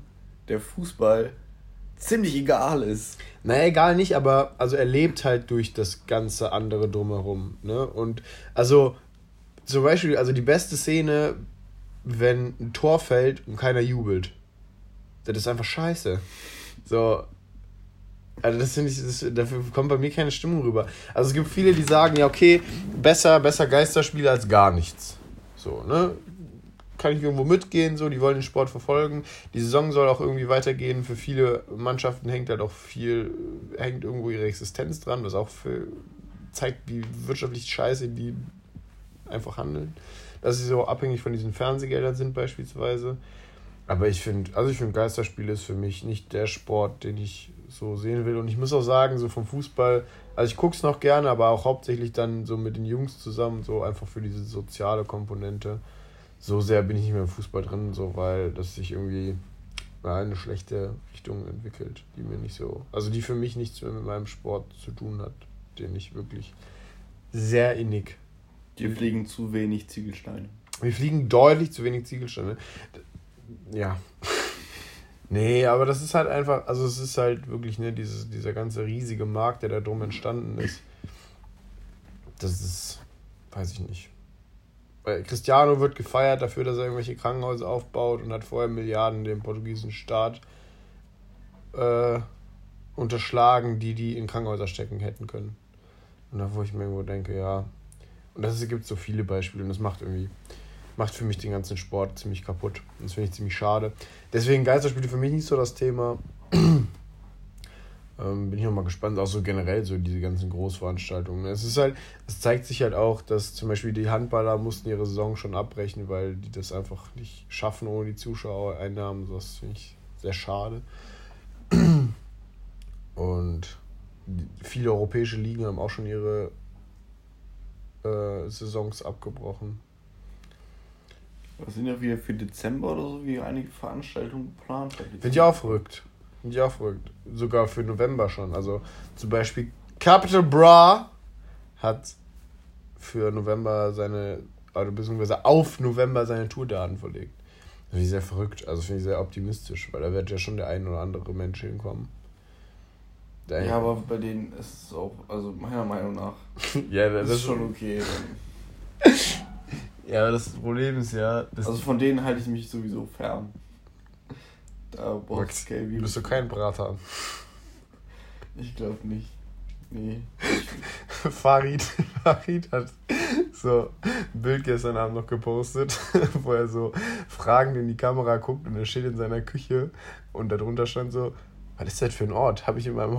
der Fußball ziemlich egal ist. Naja, egal nicht, aber also er lebt halt durch das ganze andere drumherum. Ne? Und also zum Beispiel, also die beste Szene, wenn ein Tor fällt und keiner jubelt. Das ist einfach scheiße. So. Also das finde ich, das, dafür kommt bei mir keine Stimmung rüber. Also es gibt viele, die sagen, ja okay, besser, besser Geisterspiele als gar nichts. So, ne? Kann ich irgendwo mitgehen, so, die wollen den Sport verfolgen. Die Saison soll auch irgendwie weitergehen. Für viele Mannschaften hängt halt auch viel, hängt irgendwo ihre Existenz dran, was auch für, zeigt, wie wirtschaftlich scheiße die einfach handeln. Dass sie so abhängig von diesen Fernsehgeldern sind, beispielsweise. Aber ich finde, also ich finde, Geisterspiele ist für mich nicht der Sport, den ich so sehen will. Und ich muss auch sagen, so vom Fußball, also ich gucke es noch gerne, aber auch hauptsächlich dann so mit den Jungs zusammen, so einfach für diese soziale Komponente so sehr bin ich nicht mehr im Fußball drin, so weil das sich irgendwie in eine schlechte Richtung entwickelt, die mir nicht so, also die für mich nichts mehr mit meinem Sport zu tun hat, den ich wirklich sehr innig. Dir fliegen zu wenig Ziegelsteine. Wir fliegen deutlich zu wenig Ziegelsteine. Ja. nee, aber das ist halt einfach, also es ist halt wirklich, ne, dieses, dieser ganze riesige Markt, der da drum entstanden ist. Das ist, weiß ich nicht. Weil Cristiano wird gefeiert dafür, dass er irgendwelche Krankenhäuser aufbaut und hat vorher Milliarden dem portugiesischen Staat äh, unterschlagen, die die in Krankenhäuser stecken hätten können. Und da wo ich mir irgendwo denke, ja, Und das gibt so viele Beispiele und das macht irgendwie, macht für mich den ganzen Sport ziemlich kaputt. Und das finde ich ziemlich schade. Deswegen Geisterspiele für mich nicht so das Thema. Ähm, bin ich auch mal gespannt, auch so generell so diese ganzen Großveranstaltungen. Es ist halt, es zeigt sich halt auch, dass zum Beispiel die Handballer mussten ihre Saison schon abbrechen, weil die das einfach nicht schaffen ohne die Zuschauereinnahmen. Das finde ich sehr schade. Und viele europäische Ligen haben auch schon ihre äh, Saisons abgebrochen. Was sind ja wieder für Dezember oder so, wie einige Veranstaltungen geplant? Finde ich auch verrückt. Auch verrückt. Sogar für November schon. Also zum Beispiel Capital Bra hat für November seine, oder beziehungsweise auf November seine Tourdaten verlegt. Finde ich sehr verrückt. Also finde ich sehr optimistisch, weil da wird ja schon der ein oder andere Mensch hinkommen. ja, aber bei denen ist es auch, also meiner Meinung nach, ja, das ist schon okay. ja, das Problem ist ja. also von denen halte ich mich sowieso fern. Da brauchst du Bist du kein Brater? Ich glaube nicht. Nee. Farid, Farid hat so ein Bild gestern Abend noch gepostet, wo er so fragend in die Kamera guckt und er steht in seiner Küche und darunter stand so, was ist das für ein Ort? Habe ich in meinem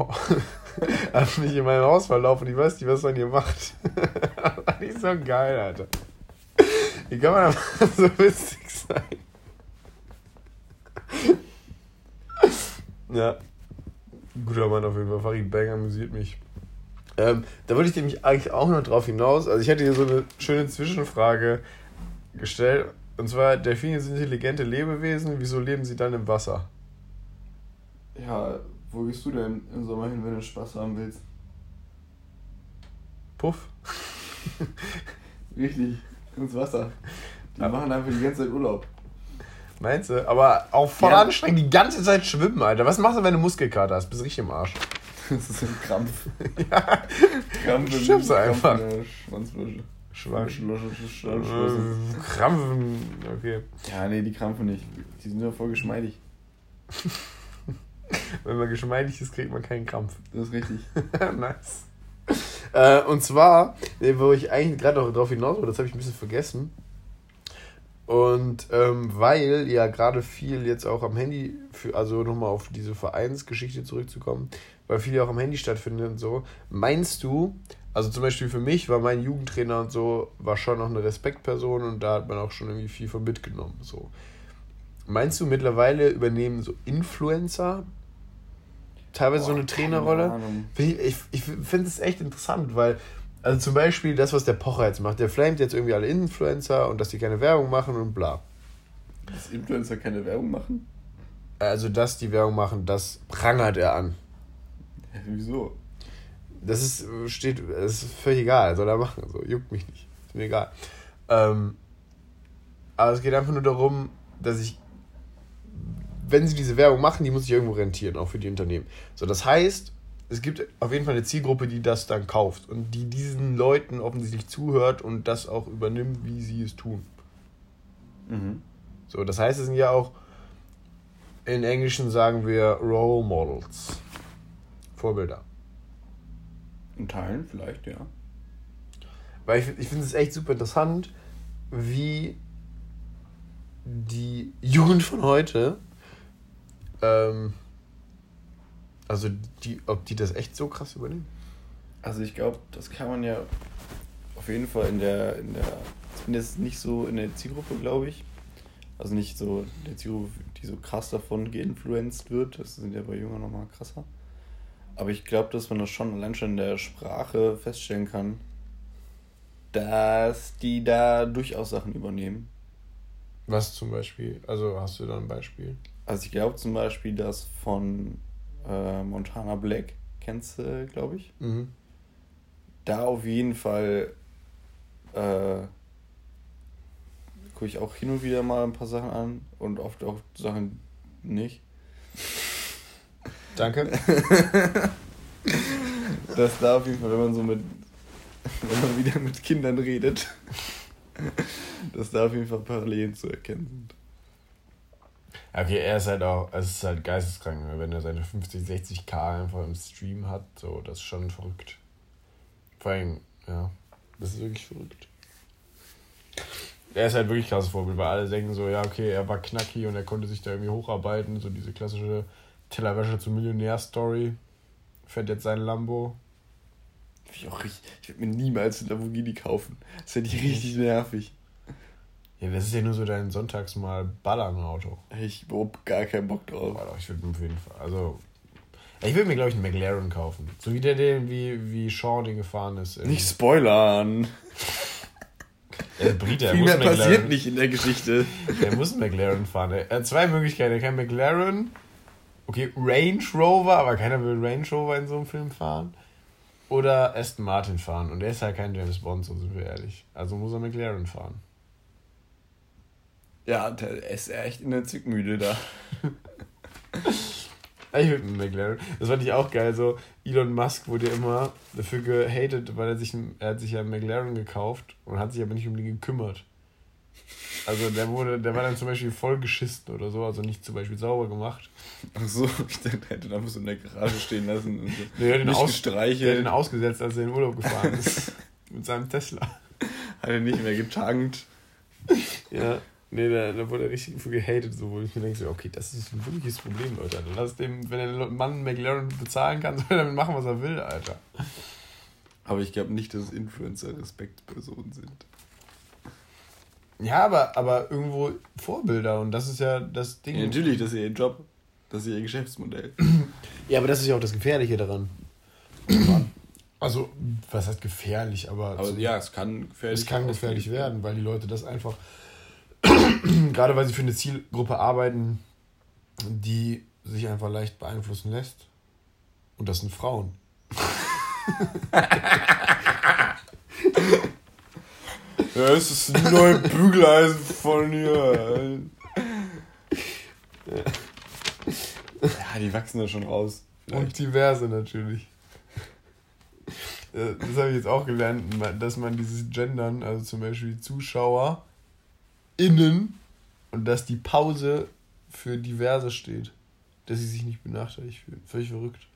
hab mich in meinem Haus verlaufen, ich weiß nicht, was man hier macht. das ist so geil, Alter. Wie kann man so witzig sein? Ja. Guter Mann auf jeden Fall. Farid Bang amüsiert mich. Ähm, da wollte ich nämlich eigentlich auch noch drauf hinaus. Also ich hätte hier so eine schöne Zwischenfrage gestellt. Und zwar, Delfine sind intelligente Lebewesen. Wieso leben sie dann im Wasser? Ja, wo gehst du denn im Sommer hin, wenn du Spaß haben willst? Puff. Richtig, ins Wasser. Die ja. machen einfach die ganze Zeit Urlaub. Meinst du? Aber auch voll ja. anstrengend, die ganze Zeit schwimmen, Alter. Was machst du, wenn du Muskelkater hast? Bist du richtig im Arsch. Das ist ein Krampf. ja. Krampf in, Schiffst einfach. Schwanzflasche. Krampfen, okay. Ja, nee, die krampfen nicht. Die sind nur voll geschmeidig. Wenn man geschmeidig ist, kriegt man keinen Krampf. Das ist richtig. nice. Äh, und zwar, wo ich eigentlich gerade noch darauf hinaus wollte, das habe ich ein bisschen vergessen. Und ähm, weil ja gerade viel jetzt auch am Handy, für, also nochmal auf diese Vereinsgeschichte zurückzukommen, weil viel ja auch am Handy stattfindet und so, meinst du, also zum Beispiel für mich war mein Jugendtrainer und so, war schon noch eine Respektperson und da hat man auch schon irgendwie viel von mitgenommen. So. Meinst du, mittlerweile übernehmen so Influencer teilweise Boah, so eine Trainerrolle? Ich, ich, ich finde es echt interessant, weil also zum Beispiel das, was der Pocher jetzt macht. Der flamet jetzt irgendwie alle Influencer und dass die keine Werbung machen und bla. Dass Influencer keine Werbung machen? Also, dass die Werbung machen, das prangert er an. Ja, wieso? Das ist, steht, das ist völlig egal, soll er machen, so, juckt mich nicht, ist mir egal. Ähm, aber es geht einfach nur darum, dass ich, wenn sie diese Werbung machen, die muss sich irgendwo rentieren, auch für die Unternehmen. So, das heißt, es gibt auf jeden Fall eine Zielgruppe, die das dann kauft und die diesen Leuten offensichtlich zuhört und das auch übernimmt, wie sie es tun. Mhm. So, das heißt, es sind ja auch in Englischen sagen wir Role Models. Vorbilder. In Teilen vielleicht, ja. Weil ich, ich finde es echt super interessant, wie die Jugend von heute ähm, also die, ob die das echt so krass übernehmen? Also ich glaube, das kann man ja auf jeden Fall in der, in der, zumindest nicht so in der Zielgruppe, glaube ich. Also nicht so in der Zielgruppe, die so krass davon geinfluenced wird. Das sind ja bei Jüngern nochmal krasser. Aber ich glaube, dass man das schon allein schon in der Sprache feststellen kann, dass die da durchaus Sachen übernehmen. Was zum Beispiel? Also hast du da ein Beispiel? Also ich glaube zum Beispiel, dass von äh, Montana Black, kennst du, glaube ich. Mhm. Da auf jeden Fall äh, gucke ich auch hin und wieder mal ein paar Sachen an und oft auch Sachen nicht. Danke. das da auf jeden Fall, wenn man so mit, wenn man wieder mit Kindern redet, dass da auf jeden Fall Parallelen zu erkennen sind. Okay, er ist halt auch, es ist halt geisteskrank, ne? wenn er seine 50, 60k einfach im Stream hat, so, das ist schon verrückt. Vor allem, ja. Das ist wirklich verrückt. Er ist halt wirklich krasses Vorbild, weil alle denken so, ja, okay, er war knackig und er konnte sich da irgendwie hocharbeiten. So diese klassische Tellerwäsche zum Millionär-Story. Fährt jetzt sein Lambo. Ich, auch richtig, ich würde mir niemals einen Lamborghini kaufen. Das finde ich richtig nervig. Ja, das ist ja nur so dein sonntags mal Ballern-Auto. Ich hab gar keinen Bock drauf. Aber ich würde auf jeden Fall, also... Ich würde mir, glaube ich, einen McLaren kaufen. So wie der, den, wie, wie Sean den gefahren ist. Nicht spoilern! Der Brite, Viel mehr passiert nicht in der Geschichte. Er muss einen McLaren fahren. Er hat zwei Möglichkeiten. Er kann McLaren, okay, Range Rover, aber keiner will Range Rover in so einem Film fahren. Oder Aston Martin fahren. Und er ist halt kein James Bond, so sind wir ehrlich. Also muss er McLaren fahren. Ja, der ist echt in der Zwickmühle da. Ich mit McLaren. Das fand ich auch geil. So, Elon Musk wurde ja immer dafür gehatet, weil er sich, er hat sich ja einen McLaren gekauft und hat sich aber nicht um den gekümmert. Also der wurde, der war dann zum Beispiel voll geschissen oder so, also nicht zum Beispiel sauber gemacht. Ach so, ich dachte, er hätte da so in der Garage stehen lassen und so. Nee, er hat den, aus, der hat den ausgesetzt, als er in den Urlaub gefahren ist. mit seinem Tesla. Hat er nicht mehr getankt. Ja. Nee, da, da wurde er richtig für gehatet, so, wo ich mir denke, so, okay, das ist ein wirkliches Problem, Leute. Dann lass dem, wenn der Mann McLaren bezahlen kann, soll er damit machen, was er will, Alter. Aber ich glaube nicht, dass Influencer Respektpersonen sind. Ja, aber, aber irgendwo Vorbilder und das ist ja das Ding. Ja, natürlich, das ist ihr Job, das ist ihr Geschäftsmodell. Ja, aber das ist ja auch das Gefährliche daran. Also, was heißt gefährlich, aber. Aber so, ja, es kann gefährlich Es kann gefährlich werden, weil die Leute das einfach gerade weil sie für eine Zielgruppe arbeiten, die sich einfach leicht beeinflussen lässt. Und das sind Frauen. ja, es ist ein neues Bügeleisen von hier. Ja, die wachsen da schon raus. Vielleicht. Und diverse natürlich. Das habe ich jetzt auch gelernt, dass man dieses Gendern, also zum Beispiel Zuschauer, innen und dass die Pause für diverse steht. Dass sie sich nicht benachteiligt fühlen. Völlig verrückt.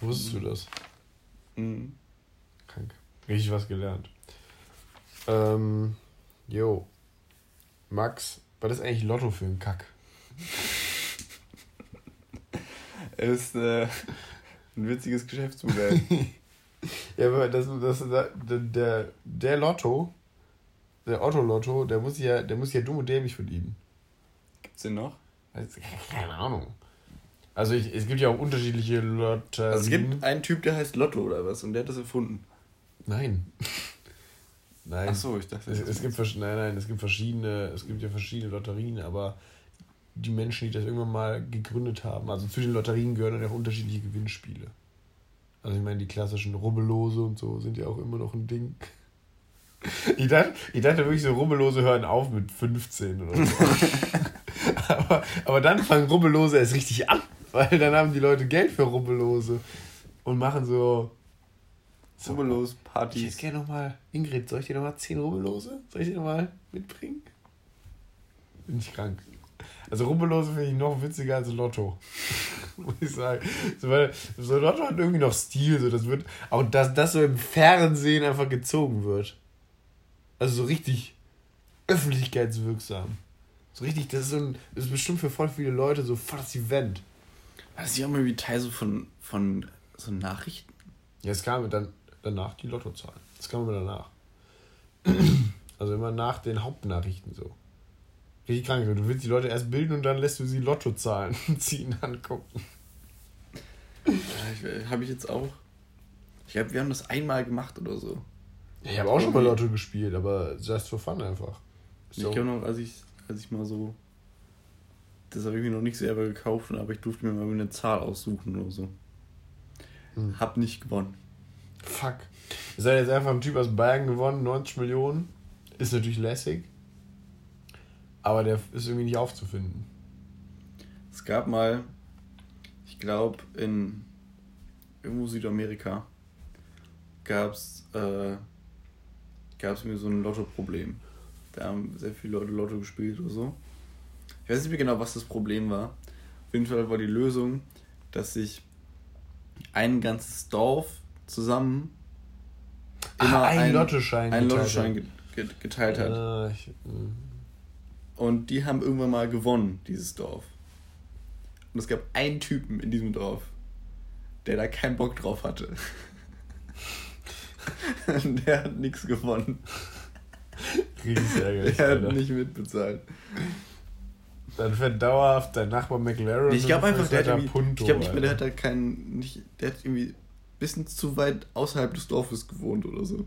Wusstest mhm. du das? Mhm. Krank. Richtig was gelernt. Ähm, jo. Max, was ist eigentlich Lotto für ein Kack? ist äh, ein witziges Geschäftsmodell. ja, aber das, das, der, der, der Lotto der Otto-Lotto, der muss ja, der muss ja dumm und dämlich verdienen. Gibt's den noch? Keine Ahnung. Also ich, es gibt ja auch unterschiedliche Lotterien. Also es gibt einen Typ, der heißt Lotto oder was und der hat das erfunden. Nein. nein. Ach so, ich dachte. Es, es gibt nein, nein, es gibt verschiedene, es gibt ja verschiedene Lotterien, aber die Menschen, die das irgendwann mal gegründet haben, also zu den Lotterien gehören dann auch unterschiedliche Gewinnspiele. Also ich meine, die klassischen Rubbellose und so sind ja auch immer noch ein Ding. Ich dachte, ich dachte wirklich, so Rubbellose hören auf mit 15 oder so. aber, aber dann fangen Rubbellose erst richtig an, weil dann haben die Leute Geld für Rubbellose und machen so. so Rubbellos-Partys. Ich hätte gerne nochmal, Ingrid, soll ich dir nochmal 10 Rubbellose? Soll ich dir nochmal mitbringen? Bin ich krank. Also Rubbellose finde ich noch witziger als Lotto. Muss ich sagen. So, weil, so Lotto hat irgendwie noch Stil. So, das wird, auch dass das so im Fernsehen einfach gezogen wird. Also so richtig öffentlichkeitswirksam. So richtig, das ist, so ein, das ist bestimmt für voll viele Leute so voll das Event. War das nicht auch mal wie Teil so von, von so Nachrichten? Ja, es kam dann danach die Lottozahlen. Das kam immer danach. Also immer nach den Hauptnachrichten so. Richtig krank. Du willst die Leute erst bilden und dann lässt du sie Lottozahlen ziehen angucken. Ja, Habe ich jetzt auch. Ich glaube, wir haben das einmal gemacht oder so. Ich habe auch schon mal Lotto gespielt, aber just for fun einfach. So. Ich glaube noch, als ich, als ich mal so. Das habe ich mir noch nicht selber gekauft, aber ich durfte mir mal eine Zahl aussuchen oder so. Hm. Hab nicht gewonnen. Fuck. Ihr seid jetzt einfach ein Typ aus Bayern gewonnen, 90 Millionen. Ist natürlich lässig. Aber der ist irgendwie nicht aufzufinden. Es gab mal, ich glaube, in irgendwo Südamerika gab es äh, gab es mir so ein Lotto-Problem. Da haben sehr viele Leute Lotto gespielt oder so. Ich weiß nicht mehr genau, was das Problem war. Auf jeden Fall war die Lösung, dass sich ein ganzes Dorf zusammen immer Ah, einen Lottoschein einen geteilt Lottoschein hat. ge- ge- geteilt hat. Ah, ich, mh. Und die haben irgendwann mal gewonnen, dieses Dorf. Und es gab einen Typen in diesem Dorf, der da keinen Bock drauf hatte. Der hat nichts gewonnen. Riesig ärgerlich, Der hat Alter. nicht mitbezahlt. Dann fährt dauerhaft dein Nachbar McLaren. Ich glaube einfach, der hat irgendwie, Punto, ich glaube nicht mehr, der hat da keinen, nicht, der hat irgendwie bisschen zu weit außerhalb des Dorfes gewohnt oder so.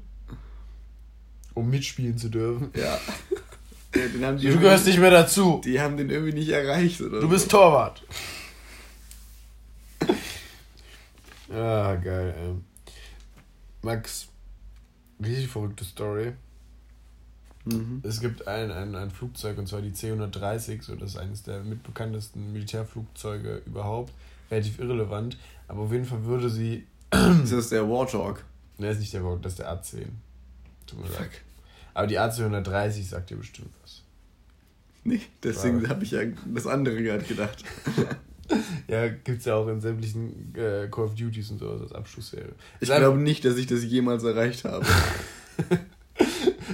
Um mitspielen zu dürfen. Ja. Ja, Du gehörst nicht mehr dazu. Die haben den irgendwie nicht erreicht oder Du bist Torwart. Ah, geil, ey. Max, richtig verrückte Story. Mhm. Es gibt ein, ein, ein Flugzeug, und zwar die C-130, so, das ist eines der mitbekanntesten Militärflugzeuge überhaupt. Relativ irrelevant, aber auf jeden Fall würde sie. Ist das der Warthog? Ne, ist nicht der Vogue, das ist der A10. Tut mir leid. Aber die AC-130 sagt dir bestimmt was. Nee, deswegen habe ich ja das andere gerade gedacht. Ja, gibt's ja auch in sämtlichen äh, Call of Duties und sowas als Abschlussserie. Ich glaube nicht, dass ich das jemals erreicht habe.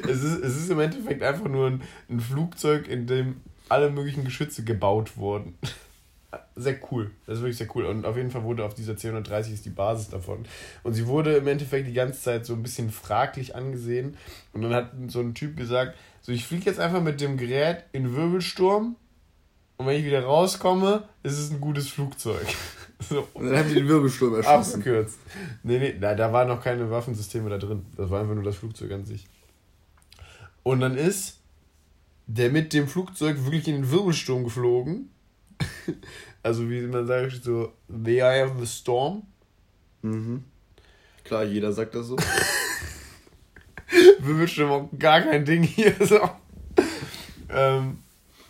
Es ist, es ist im Endeffekt einfach nur ein, ein Flugzeug, in dem alle möglichen Geschütze gebaut wurden. Sehr cool. Das ist wirklich sehr cool. Und auf jeden Fall wurde auf dieser C130 ist die Basis davon. Und sie wurde im Endeffekt die ganze Zeit so ein bisschen fraglich angesehen. Und dann hat so ein Typ gesagt: So, ich fliege jetzt einfach mit dem Gerät in Wirbelsturm. Und wenn ich wieder rauskomme, ist es ein gutes Flugzeug. So, Und dann haben die den Wirbelsturm erschossen. Abgekürzt. Nee, nee, da, da waren noch keine Waffensysteme da drin. Das war einfach nur das Flugzeug an sich. Und dann ist der mit dem Flugzeug wirklich in den Wirbelsturm geflogen. Also wie man sagt, so The Eye of the Storm. Mhm. Klar, jeder sagt das so. Wirbelsturm auch gar kein Ding hier. So. Ähm,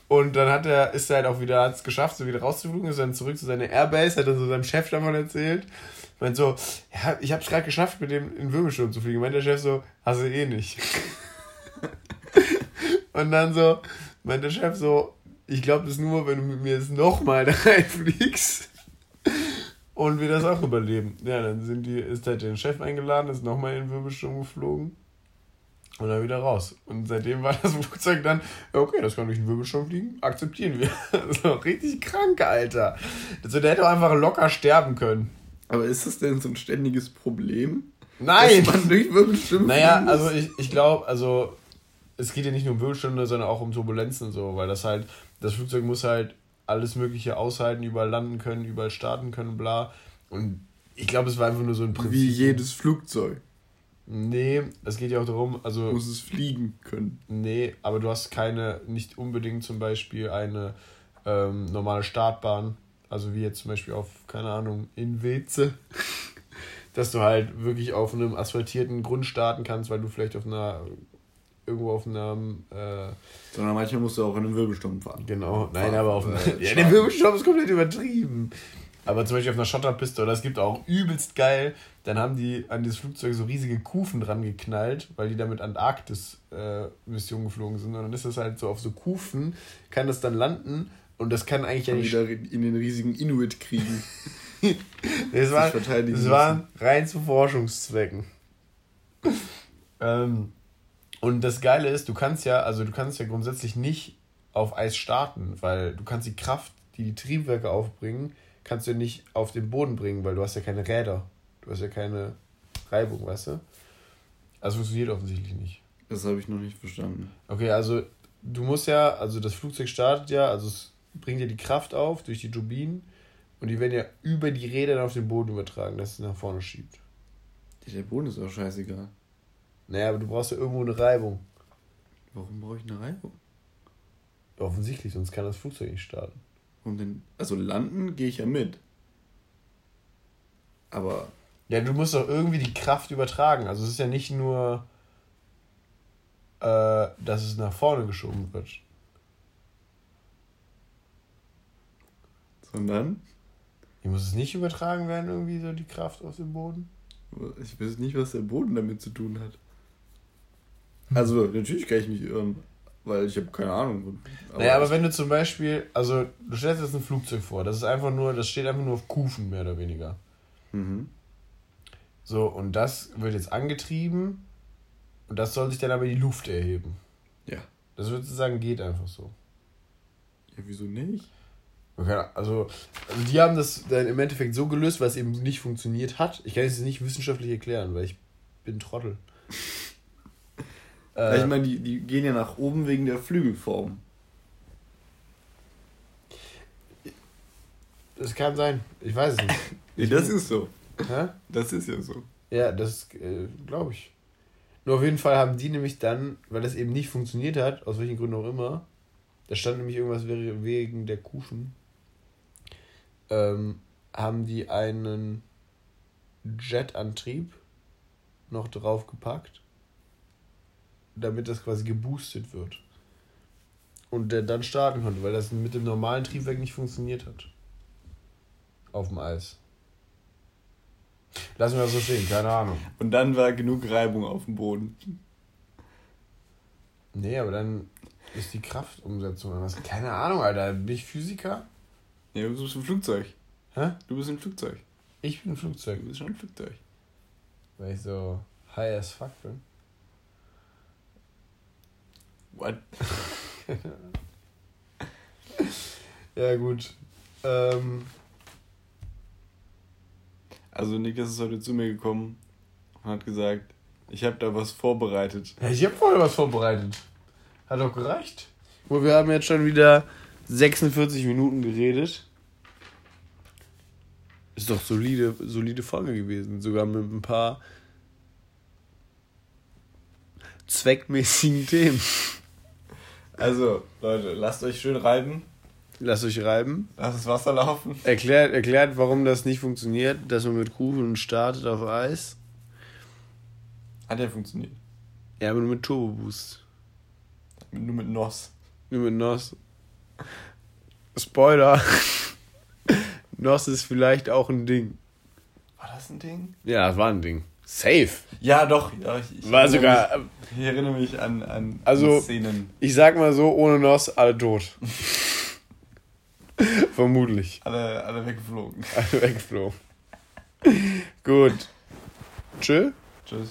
und dann hat er, ist er halt auch wieder, hat es geschafft, so wieder rauszufliegen, ist dann zurück zu seiner Airbase, hat dann so seinem Chef davon erzählt. Meint so, ja, ich hab's gerade geschafft, mit dem in Wirbelsturm zu fliegen. Meint der Chef so, hast du eh nicht. und dann so, meint der Chef so, ich glaube das nur, wenn du mit mir jetzt nochmal da reinfliegst. Und wir das auch überleben. Ja, dann sind die, ist halt der Chef eingeladen, ist nochmal in den Wirbelsturm geflogen. Und dann wieder raus. Und seitdem war das Flugzeug dann, okay, das kann durch den Wirbelsturm fliegen, akzeptieren wir. so, richtig krank, Alter. Also, der hätte auch einfach locker sterben können. Aber ist das denn so ein ständiges Problem? Nein! Dass man durch Wirbelstürme Naja, also ich, ich glaube, also es geht ja nicht nur um Wirbelstunde, sondern auch um Turbulenzen und so, weil das halt, das Flugzeug muss halt alles Mögliche aushalten, überall landen können, überall starten können, bla. Und ich glaube, es war einfach nur so ein Prinzip. Wie jedes Flugzeug Nee, es geht ja auch darum, also. muss es fliegen können. Nee, aber du hast keine, nicht unbedingt zum Beispiel eine ähm, normale Startbahn. Also wie jetzt zum Beispiel auf, keine Ahnung, in Weze. Dass du halt wirklich auf einem asphaltierten Grund starten kannst, weil du vielleicht auf einer, irgendwo auf einem, äh, Sondern manchmal musst du auch in einem Wirbelsturm fahren. genau, nein, Fahren, aber auf einem, äh, ja, der Wirbelsturm ist komplett übertrieben. Aber zum Beispiel auf einer Schotterpiste, oder es gibt auch übelst geil, dann haben die an dieses Flugzeug so riesige Kufen dran geknallt, weil die damit Antarktis-Mission geflogen sind. Und dann ist das halt so auf so Kufen, kann das dann landen und das kann eigentlich ja Kann nicht. wieder in den riesigen Inuit kriegen. Es war, es war rein zu Forschungszwecken. ähm, und das Geile ist, du kannst ja, also du kannst ja grundsätzlich nicht auf Eis starten, weil du kannst die Kraft, die die Triebwerke aufbringen, kannst du nicht auf den Boden bringen, weil du hast ja keine Räder. Du hast ja keine Reibung, weißt du? Also funktioniert offensichtlich nicht. Das habe ich noch nicht verstanden. Okay, also du musst ja, also das Flugzeug startet ja, also es bringt ja die Kraft auf durch die Turbinen und die werden ja über die Räder dann auf den Boden übertragen, dass es nach vorne schiebt. Der Boden ist auch scheißegal. Naja, aber du brauchst ja irgendwo eine Reibung. Warum brauche ich eine Reibung? Offensichtlich, sonst kann das Flugzeug nicht starten. Und denn, also landen gehe ich ja mit. Aber Ja, du musst doch irgendwie die Kraft übertragen. Also es ist ja nicht nur, äh, dass es nach vorne geschoben wird. sondern Hier muss es nicht übertragen werden, irgendwie so die Kraft auf den Boden? ich weiß nicht, was der Boden damit zu tun hat. Also natürlich kann ich mich irren, weil ich habe keine Ahnung. naja, aber ich- wenn du zum Beispiel, also du stellst jetzt ein Flugzeug vor, das ist einfach nur, das steht einfach nur auf Kufen, mehr oder weniger. Mhm. So, und das wird jetzt angetrieben und das soll sich dann aber in die Luft erheben. Ja. Das würdest du sagen, geht einfach so. Ja, wieso nicht? Okay, also, also die haben das dann im Endeffekt so gelöst, weil es eben nicht funktioniert hat. Ich kann es nicht wissenschaftlich erklären, weil ich bin Trottel. Äh, ich meine, die, die gehen ja nach oben wegen der Flügelform. das kann sein. Ich weiß es nicht. Nee, das ist so. Hä? Das ist ja so. Ja, das äh, glaube ich. Nur auf jeden Fall haben die nämlich dann, weil das eben nicht funktioniert hat, aus welchen Gründen auch immer, da stand nämlich irgendwas wegen der Kufen, ähm, haben die einen Jetantrieb noch draufgepackt, damit das quasi geboostet wird. Und der dann starten konnte, weil das mit dem normalen Triebwerk nicht funktioniert hat. Auf dem Eis. Lassen wir das so stehen, keine Ahnung. Und dann war genug Reibung auf dem Boden. Nee, aber dann ist die Kraftumsetzung anders. Keine Ahnung, Alter. Bin ich Physiker? Ja, du bist ein Flugzeug. Hä? Du bist ein Flugzeug. Ich bin ein Flugzeug. Du bist schon ein Flugzeug. Weil ich so high as fuck bin. What? Ja, gut. Ähm, Also Niklas ist heute zu mir gekommen und hat gesagt, ich habe da was vorbereitet. ja, ich habe vorher was vorbereitet. Hat doch gereicht. Wo wir haben jetzt schon wieder 46 Minuten geredet. Ist doch solide, solide Folge gewesen. Sogar mit ein paar zweckmäßigen Themen. Also, Leute, lasst euch schön reiben. Lasst euch reiben. Lasst das Wasser laufen. Erklärt, erklärt, warum das nicht funktioniert, dass man mit Kuchen startet auf Eis. Hat ja funktioniert. Ja, aber nur mit Turbo Boost. Nur mit NOS. Nur mit NOS. Spoiler. NOS ist vielleicht auch ein Ding. War das ein Ding? Ja, das war ein Ding. Safe. Ja, doch. Ja, ich, ich War erinnere sogar. Mich, ich erinnere mich an, an Also- Szenen. Ich sag mal so, ohne NOS alle tot. Vermutlich. Alle, alle weggeflogen. Alle weggeflogen. Gut. Tschö. Tschüss.